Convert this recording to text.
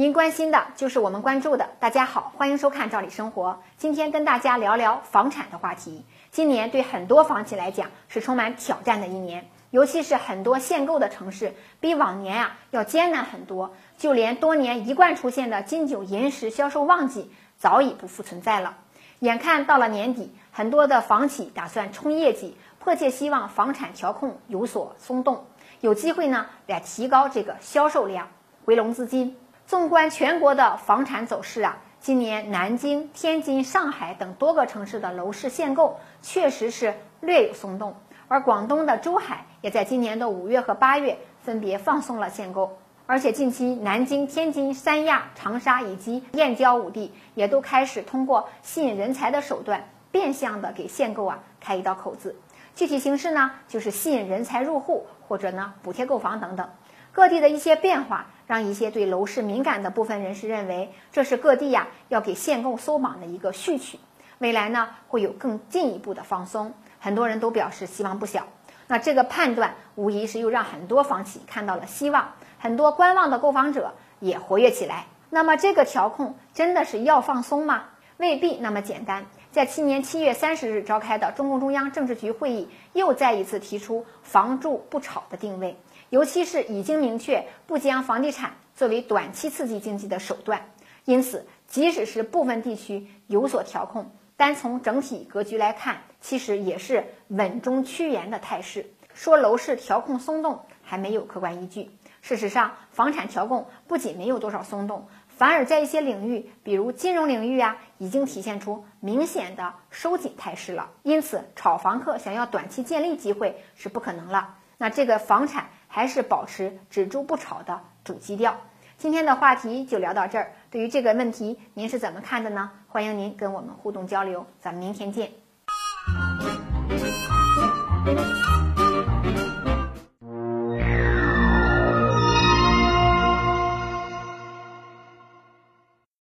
您关心的就是我们关注的。大家好，欢迎收看《赵理生活》。今天跟大家聊聊房产的话题。今年对很多房企来讲是充满挑战的一年，尤其是很多限购的城市，比往年啊要艰难很多。就连多年一贯出现的金九银十销售旺季早已不复存在了。眼看到了年底，很多的房企打算冲业绩，迫切希望房产调控有所松动，有机会呢来提高这个销售量，回笼资金。纵观全国的房产走势啊，今年南京、天津、上海等多个城市的楼市限购确实是略有松动，而广东的珠海也在今年的五月和八月分别放松了限购。而且近期，南京、天津、三亚、长沙以及燕郊五地也都开始通过吸引人才的手段，变相的给限购啊开一道口子。具体形式呢，就是吸引人才入户，或者呢补贴购房等等。各地的一些变化，让一些对楼市敏感的部分人士认为，这是各地呀要给限购松绑的一个序曲。未来呢会有更进一步的放松，很多人都表示希望不小。那这个判断无疑是又让很多房企看到了希望。很多观望的购房者也活跃起来。那么这个调控真的是要放松吗？未必那么简单。在今年七月三十日召开的中共中央政治局会议，又再一次提出“房住不炒”的定位，尤其是已经明确不将房地产作为短期刺激经济的手段。因此，即使是部分地区有所调控，单从整体格局来看，其实也是稳中趋严的态势。说楼市调控松动，还没有客观依据。事实上，房产调控不仅没有多少松动，反而在一些领域，比如金融领域啊，已经体现出明显的收紧态势了。因此，炒房客想要短期建立机会是不可能了。那这个房产还是保持只住不炒的主基调。今天的话题就聊到这儿。对于这个问题，您是怎么看的呢？欢迎您跟我们互动交流。咱们明天见。